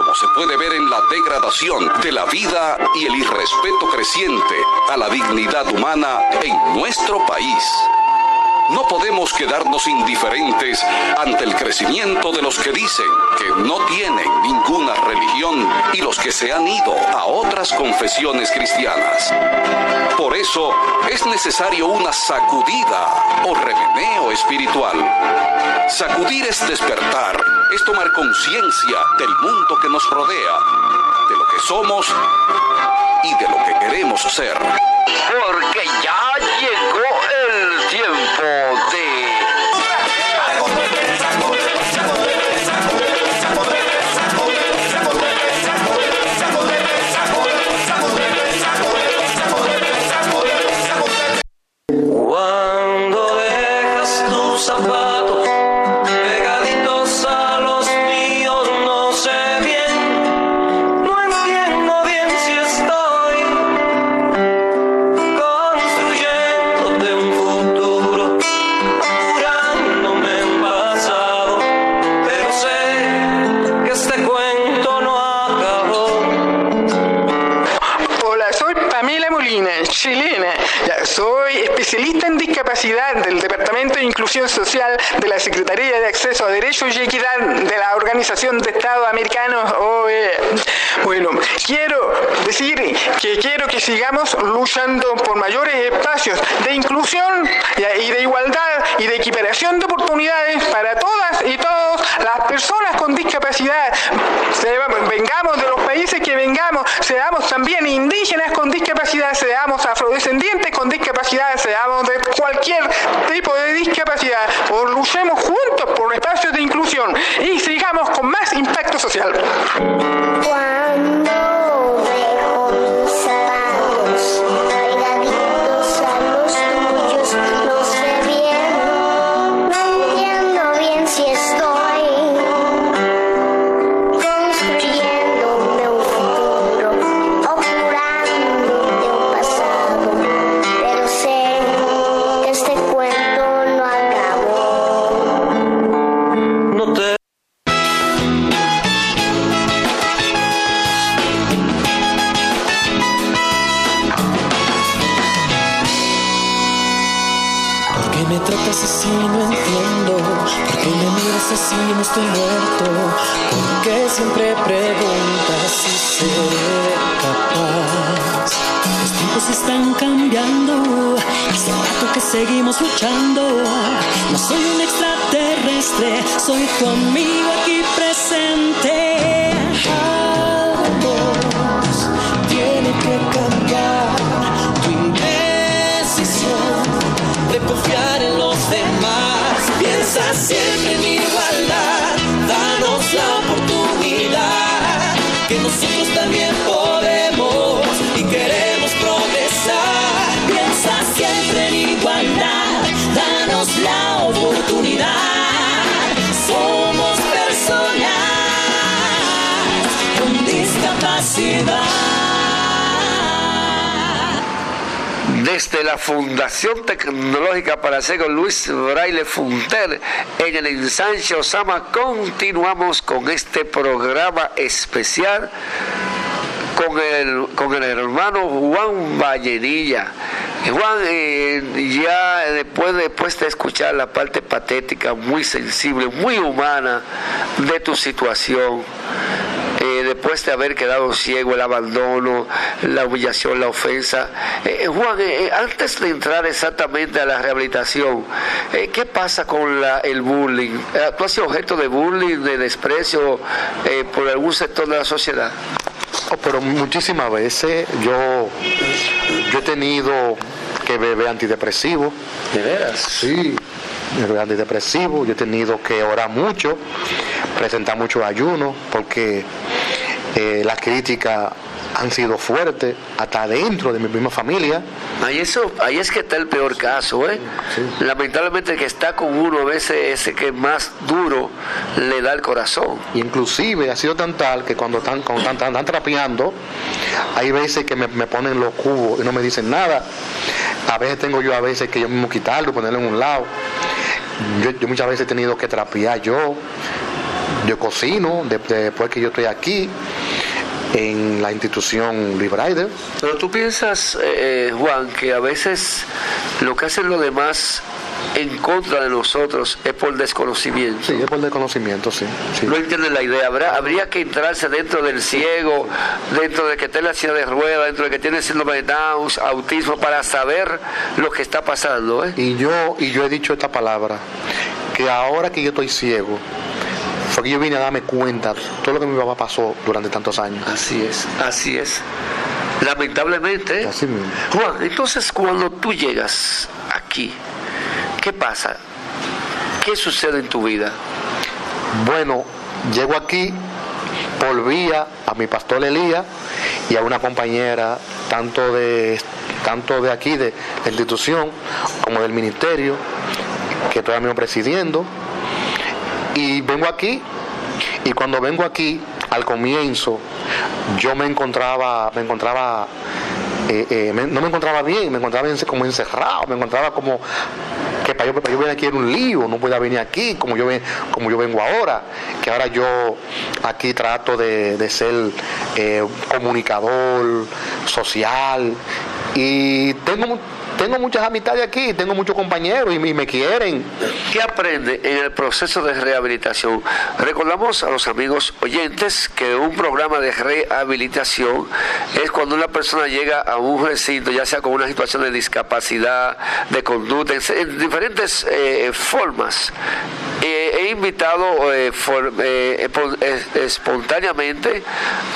como se puede ver en la degradación de la vida y el irrespeto creciente a la dignidad humana en nuestro país. No podemos quedarnos indiferentes ante el crecimiento de los que dicen que no tienen ninguna religión y los que se han ido a otras confesiones cristianas. Por eso es necesario una sacudida o remeneo espiritual. Sacudir es despertar, es tomar conciencia del mundo que nos rodea, de lo que somos y de lo que queremos ser. Porque ya llegó el tiempo de... Inclusión Social de la Secretaría de Acceso a Derechos y Equidad de la Organización de Estados Americanos OEA. Bueno, quiero decir que quiero que sigamos luchando por mayores espacios de inclusión y de igualdad y de equiparación de oportunidades para todas y las personas con discapacidad. Vengamos de los países que vengamos, seamos también indígenas con discapacidad, seamos afrodescendientes con discapacidad, seamos de cualquier tipo de discapacidad, luchemos juntos por espacios de inclusión y sigamos con más impacto social. Cuando Ciegos Luis Braille Funter en el ensanche Osama continuamos con este programa especial con el, con el hermano Juan Vallenilla. Juan, eh, ya después, después de escuchar la parte patética, muy sensible, muy humana de tu situación, después de haber quedado ciego, el abandono, la humillación, la ofensa. Eh, Juan, eh, eh, antes de entrar exactamente a la rehabilitación, eh, ¿qué pasa con la- el bullying? Eh, ¿Tú has sido objeto de bullying, de desprecio eh, por algún sector de la sociedad? Oh, pero muchísimas veces yo, yo he tenido que beber antidepresivo. ¿De veras? Sí, beber antidepresivo. Yo he tenido que orar mucho, presentar mucho ayuno, porque eh, las críticas han sido fuertes hasta dentro de mi misma familia. Ahí, eso, ahí es que está el peor caso, ¿eh? Lamentablemente que está con uno a veces ese que más duro le da el corazón. Inclusive ha sido tan tal que cuando están, cuando están, están- están trapeando, hay veces que me, me ponen los cubos y no me dicen nada. A veces tengo yo a veces que yo mismo quitarlo, ponerlo en un lado. Yo, yo muchas veces he tenido que trapear yo. Yo cocino de- de- después que yo estoy aquí en la institución Librider. Pero tú piensas, eh, Juan, que a veces lo que hacen los demás en contra de nosotros es por desconocimiento. Sí, es por desconocimiento, sí. sí. No entienden la idea. Habrá, habría que entrarse dentro del ciego, dentro de que tiene la silla de ruedas, dentro de que tiene síndrome de Down, autismo, para saber lo que está pasando. ¿eh? Y yo, y yo he dicho esta palabra, que ahora que yo estoy ciego, fue que yo vine a darme cuenta de todo lo que mi papá pasó durante tantos años. Así es, así es. Lamentablemente. Así mismo. Juan, entonces cuando tú llegas aquí, ¿qué pasa? ¿Qué sucede en tu vida? Bueno, llego aquí por vía a mi pastor Elías y a una compañera tanto de tanto de aquí de la institución como del ministerio que ahora mismo presidiendo y vengo aquí. Y cuando vengo aquí al comienzo yo me encontraba me encontraba eh, eh, me- no me encontraba bien me encontraba en- como encerrado me encontraba como que para yo, para yo venir aquí era un lío, no podía venir aquí como yo, como yo vengo ahora, que ahora yo aquí trato de, de ser eh, comunicador social y tengo, tengo muchas amistades aquí, tengo muchos compañeros y, me- quieren. ¿Qué aprende en el proceso de rehabilitación? Recordamos a los amigos oyentes que un programa de rehabilitación es cuando una persona llega a un recinto, ya sea con una situación de discapacidad, de conducta, en, en diferentes eh, formas. Eh, he invitado eh, eh, espo- espontáneamente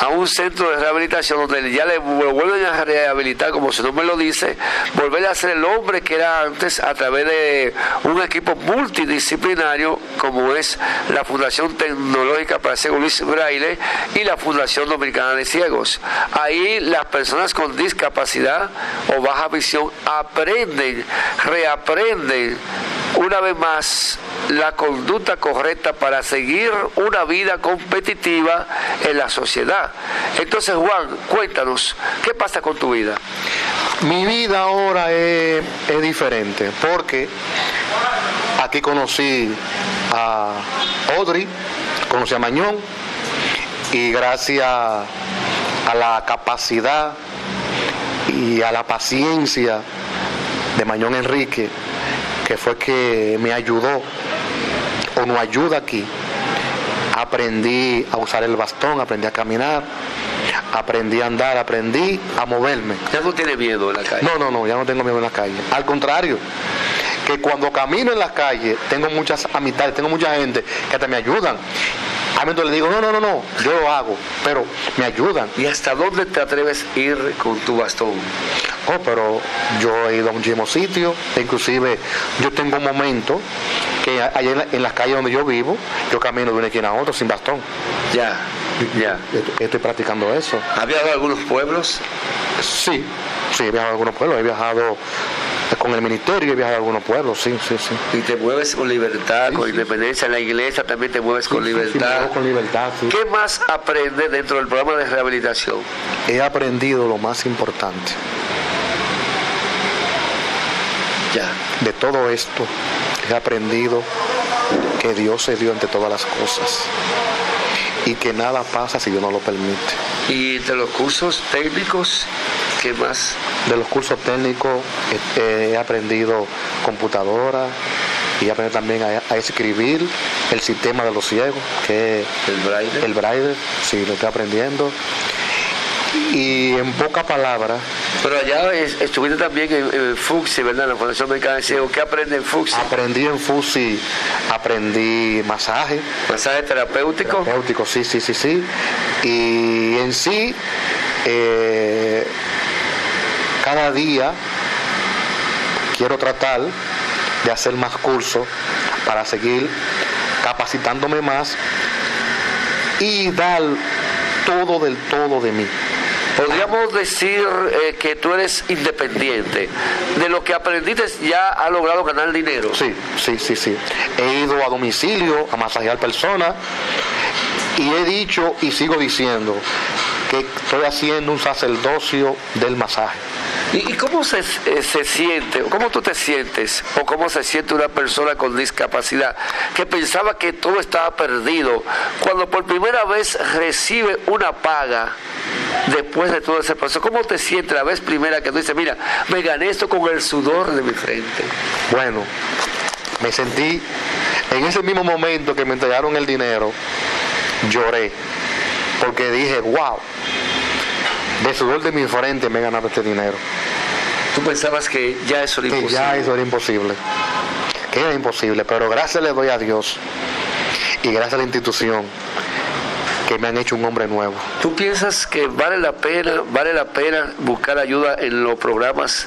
a un centro de rehabilitación donde ya le vu- vuelven a rehabilitar, como su nombre lo dice, volver a ser el hombre que era antes a través de un equipo multidisciplinario como es la Fundación Tecnológica para Ciego Luis Braille y la Fundación Dominicana de Ciegos. Ahí las personas con discapacidad o baja visión aprenden, reaprenden una vez más la conducta correcta para seguir una vida competitiva en la sociedad. Entonces, Juan, cuéntanos, ¿qué pasa con tu vida? Mi vida ahora es, es diferente porque aquí conocí a Audrey, conocí a Mañón y gracias a la capacidad y a la paciencia de Mañón Enrique, que fue que me ayudó o nos ayuda aquí, aprendí a usar el bastón, aprendí a caminar, aprendí a andar, aprendí a moverme. Ya no tiene miedo en la calle. No, no, no, ya no tengo miedo en la calle. Al contrario, que cuando camino en las calles tengo muchas amistades, tengo mucha gente que hasta me ayudan. A mí le digo, no, no, no, no, yo lo hago, pero me ayudan. ¿Y hasta dónde te atreves a ir con tu bastón? Oh, pero yo he ido a muchísimos sitios, inclusive yo tengo momentos que allá en, la- en las calles donde yo vivo, yo camino de una esquina a otra sin bastón. Ya, ya. Estoy, estoy practicando eso. ¿Has viajado a algunos pueblos? Sí, sí, he viajado a algunos pueblos, he viajado con el ministerio, he viajado a algunos pueblos, sí, sí, sí. Y te mueves con libertad, con independencia. En la iglesia también te mueves con Sí, libertad. con libertad. ¿Qué más aprendes dentro del programa de rehabilitación? He aprendido lo más importante. Ya. De todo esto, he aprendido que Dios se dio ante todas las cosas y que nada pasa si Dios no lo permite. Y de los cursos técnicos ¿Qué más? De los cursos técnicos eh, he aprendido computadora y he aprendido también a, a escribir el sistema de los ciegos, que es el braille. El braille, sí, lo estoy aprendiendo. Y en pocas palabras, Pero allá es- estuviste también en, en FUXI, ¿verdad? En la Fundación Mexicana de. ¿Qué aprende en FUXI? aprendí en FUSI, aprendí masaje. ¿Masaje terapéutico? Terapéutico, sí, sí, sí, sí. Y en sí, eh, cada día quiero tratar de hacer más cursos para seguir capacitándome más y dar todo del todo de mí. Podríamos decir eh, que tú eres independiente. De lo que aprendiste ya has logrado ganar dinero. Sí, sí, sí, sí. He ido a domicilio a masajear personas y he dicho y sigo diciendo que estoy haciendo un sacerdocio del masaje. ¿Y, cómo se, eh, se siente, cómo tú te sientes, o cómo se siente una persona con discapacidad que pensaba que todo estaba perdido, cuando por primera vez recibe una paga después de todo ese proceso? ¿Cómo te sientes la vez primera que tú dices, mira, me gané esto con el sudor de mi frente? Bueno, me sentí, en ese mismo momento que me entregaron el dinero, lloré, porque dije, wow, de sudor de mi frente me he ganado este dinero. Tú pensabas que ya eso era Que imposible. ya eso era imposible, que era imposible, pero gracias le doy a Dios y gracias a la institución que me han hecho un hombre nuevo. ¿Tú piensas que vale la pena, vale la pena buscar ayuda en los programas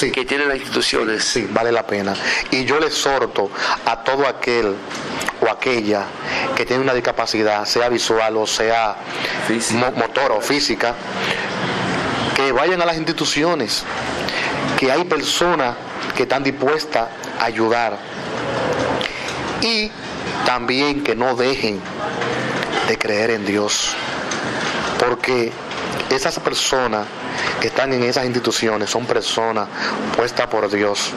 que tienen las instituciones? Sí, vale la pena. Y yo le exhorto a todo aquel o aquella que tiene una discapacidad, sea visual o sea mo- motor o física, que vayan a las instituciones, que hay personas que están dispuestas a ayudar y también que no dejen de creer en Dios, porque esas personas que están en esas instituciones son personas puestas por Dios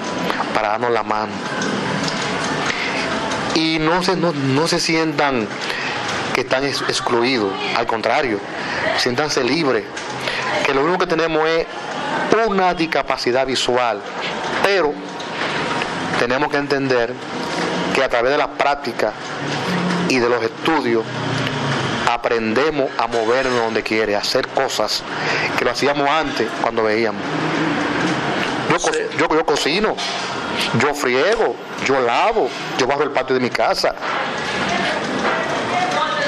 para darnos la mano. Y no se, no, no se sientan que están ex- excluidos, al contrario, siéntanse libres, que lo único que tenemos es una discapacidad visual, pero tenemos que entender que a través de la práctica y de los estudios aprendemos a movernos donde quiere, a hacer cosas que lo hacíamos antes cuando veíamos. Yo, co- yo, yo cocino, yo friego, yo lavo, yo bajo el patio de mi casa.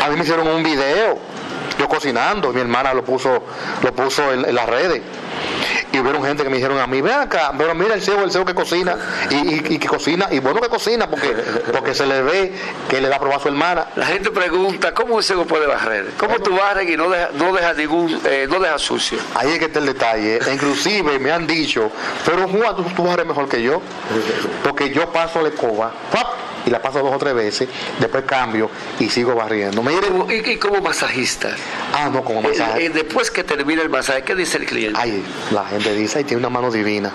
A mí me hicieron un video, yo cocinando, mi hermana lo puso, lo puso en las redes. Y hubieron gente que me dijeron a mí, ven acá, pero mira el ciego, el ciego que cocina, y, y- y que cocina, y bueno que cocina, porque, porque se le ve que le da probar a su hermana. La gente pregunta, ¿cómo un ciego puede barrer? ¿Cómo tú barres y no dejas no deja ningún, eh, no dejas sucio? Ahí es que está el detalle. E Inclusive me han dicho, pero Juan, tú, tú barres mejor que yo. Porque yo paso la escoba, ¡pap! Y la paso dos o tres veces, después cambio y sigo barriendo. ¿Y, y como masajista? ah, no, como. Eh, eh, después que termina el masaje, ¿qué dice el cliente? Ay, la gente dice, ay, tiene una mano divina.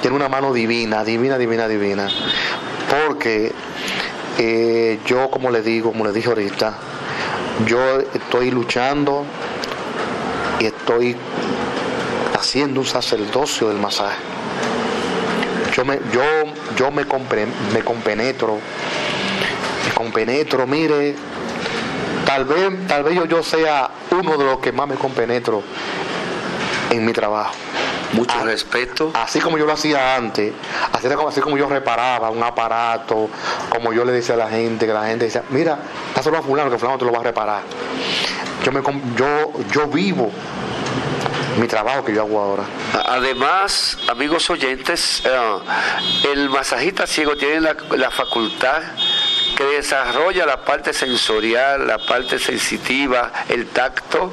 Tiene una mano divina, divina, divina, divina. Porque eh, yo, como le digo, como le dije ahorita, yo estoy luchando y estoy haciendo un sacerdocio del masaje. Yo me, yo, yo me, compre- me compenetro, me compenetro, mire, tal vez, tal vez yo, yo sea uno de los que más me compenetro en mi trabajo. Mucho respeto. Así como yo lo hacía antes, así, como, así como yo reparaba un aparato, como yo le decía a la gente, que la gente decía, mira, dáselo a fulano, que fulano te lo va a reparar. Yo, me, yo, yo vivo mi trabajo que yo hago ahora. Además, amigos oyentes, eh, el masajista ciego tiene la, la facultad que desarrolla la parte sensorial, la parte sensitiva, el tacto,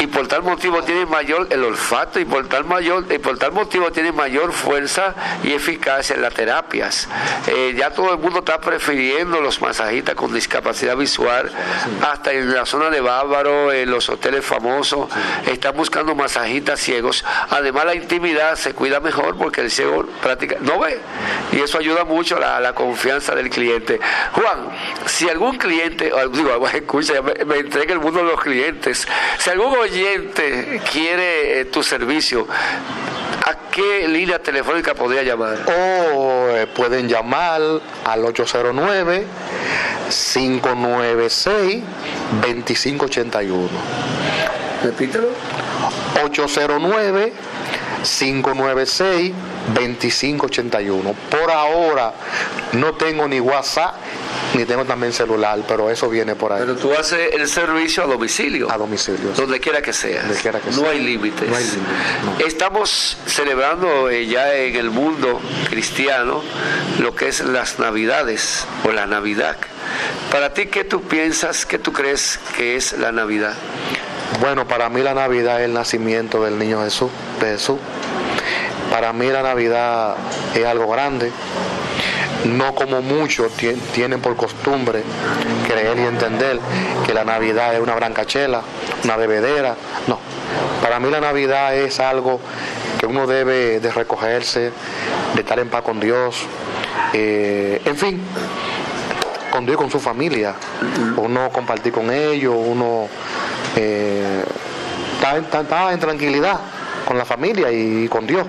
y por tal motivo tiene mayor el olfato, y por tal, mayor, y por tal motivo tiene mayor fuerza y eficacia en las terapias. Eh, ya todo el mundo está prefiriendo los masajistas con discapacidad visual, hasta en la zona de Bávaro, en los hoteles famosos, están buscando masajistas ciegos. Además, la intimidad se cuida mejor porque el ciego práctica, no ve, y eso ayuda mucho a la, a la confianza del cliente. Juan, Juan, si algún cliente, o digo, escucha, me, me entrega el mundo de los clientes, si algún oyente quiere eh, tu servicio, ¿a qué línea telefónica podría llamar? O eh, pueden llamar al 809 596 2581. Repítelo. 809 596 2581. Por ahora no tengo ni WhatsApp ni tengo también celular, pero eso viene por ahí. Pero tú haces el servicio a domicilio. A domicilio. Donde quiera que sea. Donde quiera que no sea. hay límites. No hay límites, no. Estamos celebrando eh, ya en el mundo cristiano lo que es las Navidades o la Navidad. Para ti, ¿qué tú piensas, qué tú crees que es la Navidad? Bueno, para mí la Navidad es el nacimiento del niño Jesús, de Jesús. Para mí la Navidad es algo grande. No como muchos ti- tienen por costumbre creer y entender que la Navidad es una brancachela, una bebedera. No. Para mí la Navidad es algo que uno debe de recogerse, de estar en paz con Dios. eh, en fin, con Dios con su familia. Uno compartir con ellos, uno eh, está en tranquilidad con la familia y con Dios.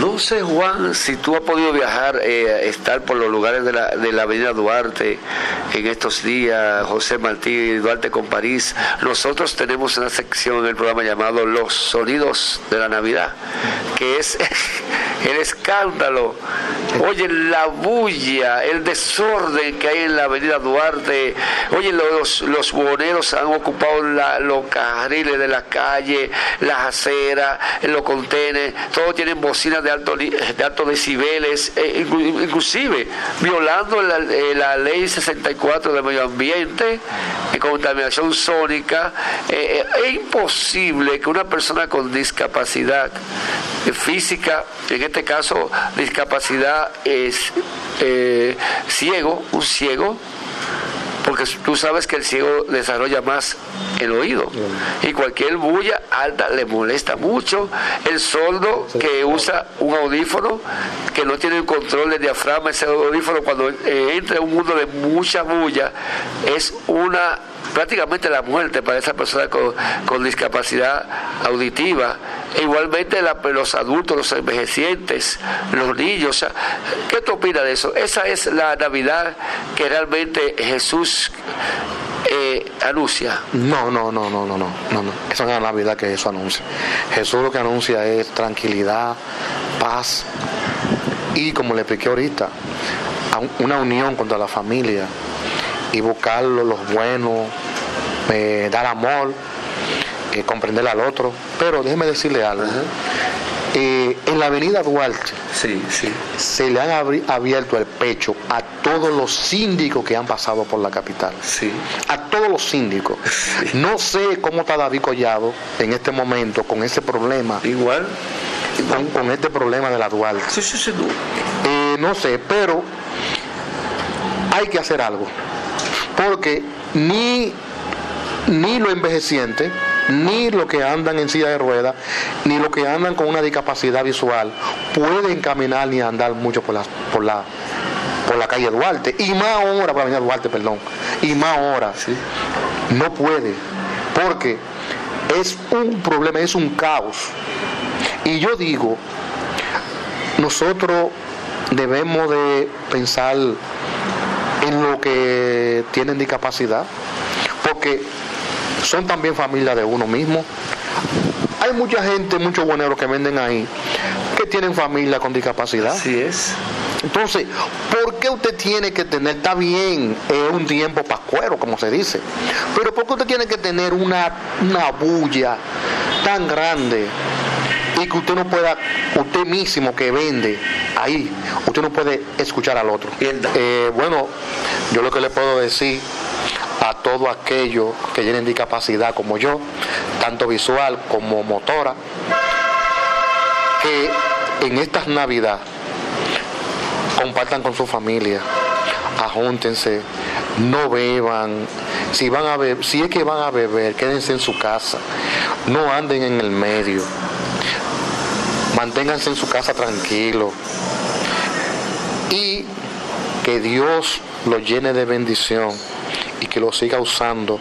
No sé, Juan, si tú has podido viajar, eh, estar por los lugares de la, de la Avenida Duarte en estos días, José Martí, Duarte con París. Nosotros tenemos una sección en el programa llamado Los Sonidos de la Navidad, que es el escándalo, oye, la bulla, el desorden que hay en la Avenida Duarte. Oye, los, los buhoneros han ocupado la- los carriles de la calle, las aceras, los contenes, todos tienen bocinas de alto, de altos decibeles, eh, inclu- inclusive violando la, eh, ley 64 del medio ambiente, de contaminación sónica. Eh, eh, es imposible que una persona con discapacidad eh, física, en este caso discapacidad es eh, ciego, un ciego, porque tú sabes que el ciego desarrolla más el oído y cualquier bulla alta le molesta mucho. El sordo que usa un audífono que no tiene el control del diafragma, ese audífono cuando eh, entra en un mundo de mucha bulla es una prácticamente la muerte para esa persona con, discapacidad auditiva. E igualmente la- los adultos, los envejecientes, los niños. o sea, ¿Qué tú opinas de eso? Esa es la Navidad que realmente Jesús eh, anuncia. No, no, no, no, no, no, no, no. Esa no es la Navidad que Jesús anuncia. Jesús lo que anuncia es tranquilidad, paz y, como le expliqué ahorita, una unión contra la familia y buscar lo- los buenos, eh, dar amor, eh, comprender al otro. Pero déjeme decirle algo. Eh, en la avenida Duarte se le han abierto el pecho a todos los síndicos que han pasado por la capital. A todos los síndicos. No sé cómo está David Collado en este momento con ese problema. Igual. Con, con este problema de la Duarte. Eh, no sé, pero hay que hacer algo. Porque ni, ni los envejecientes, ni los que andan en silla de ruedas, ni los que andan con una discapacidad visual pueden caminar ni andar mucho por la, por la, por la calle Duarte. Y más ahora, por la avenida Duarte, perdón. Y más ahora. No puede. Porque es un problema, es un caos. Y yo digo, nosotros debemos de pensar en lo que tienen discapacidad, porque son también familia de uno mismo. Hay mucha gente, muchos bueneros que venden ahí, que tienen familia con discapacidad. Así es. Entonces, ¿por qué usted tiene que tener, está bien, es un tiempo pascuero, como se dice, pero ¿por qué usted tiene que tener una, una bulla tan grande y que usted no pueda, usted mismo que vende ahí, usted no puede escuchar al otro? Eh, bueno, yo lo que le puedo decir a todos aquellos que tienen discapacidad como yo, tanto visual como motora, que en estas navidades compartan con su familia, ajúntense, no beban, si van a beber, si es que van a beber, quédense en su casa, no anden en el medio, manténganse en su casa tranquilo y que Dios lo llene de bendición y que lo siga usando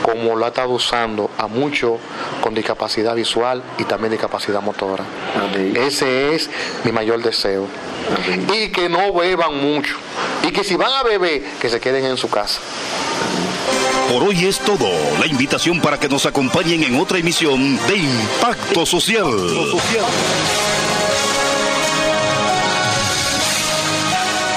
como lo ha estado usando a muchos con discapacidad visual y también discapacidad motora. Ese es mi mayor deseo. Y que no beban mucho. Y que si van a beber, que se queden en su casa. Por hoy es todo. La invitación para que nos acompañen en otra emisión de Impacto Social.